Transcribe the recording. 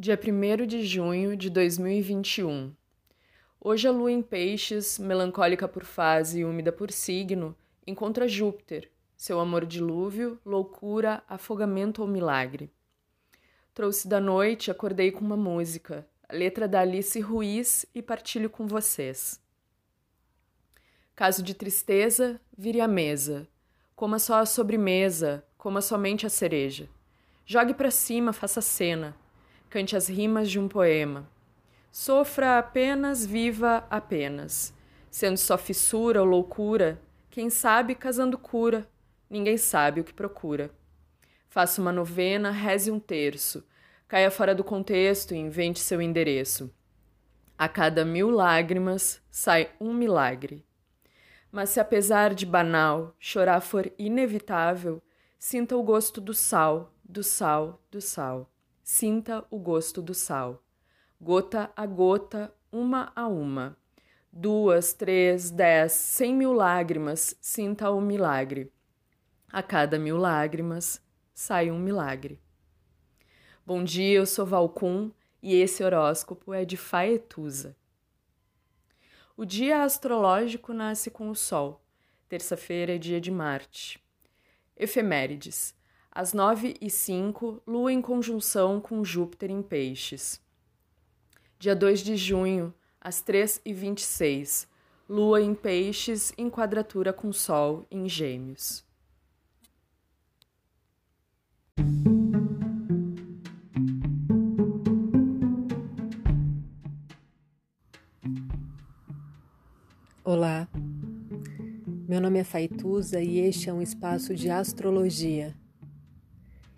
Dia 1 de junho de 2021. Hoje a lua em peixes, melancólica por fase e úmida por signo, encontra Júpiter, seu amor dilúvio, loucura, afogamento ou milagre. Trouxe da noite, acordei com uma música, a letra da Alice Ruiz e partilho com vocês. Caso de tristeza, vire à mesa. Coma só a sobremesa, coma somente a cereja. Jogue para cima, faça cena cante as rimas de um poema. Sofra apenas, viva apenas. Sendo só fissura ou loucura, quem sabe casando cura, ninguém sabe o que procura. Faça uma novena, reze um terço, caia fora do contexto e invente seu endereço. A cada mil lágrimas sai um milagre. Mas se apesar de banal chorar for inevitável, sinta o gosto do sal, do sal, do sal. Sinta o gosto do sal. Gota a gota, uma a uma. Duas, três, dez, cem mil lágrimas, sinta o milagre. A cada mil lágrimas, sai um milagre. Bom dia, eu sou Valcum e esse horóscopo é de Faetusa. O dia astrológico nasce com o Sol. Terça-feira é dia de Marte. Efemérides. Às 9 e 5, Lua em conjunção com Júpiter em Peixes. Dia 2 de junho, às 3 e 26, Lua em Peixes em quadratura com Sol em Gêmeos. Olá, meu nome é Faituza e este é um espaço de astrologia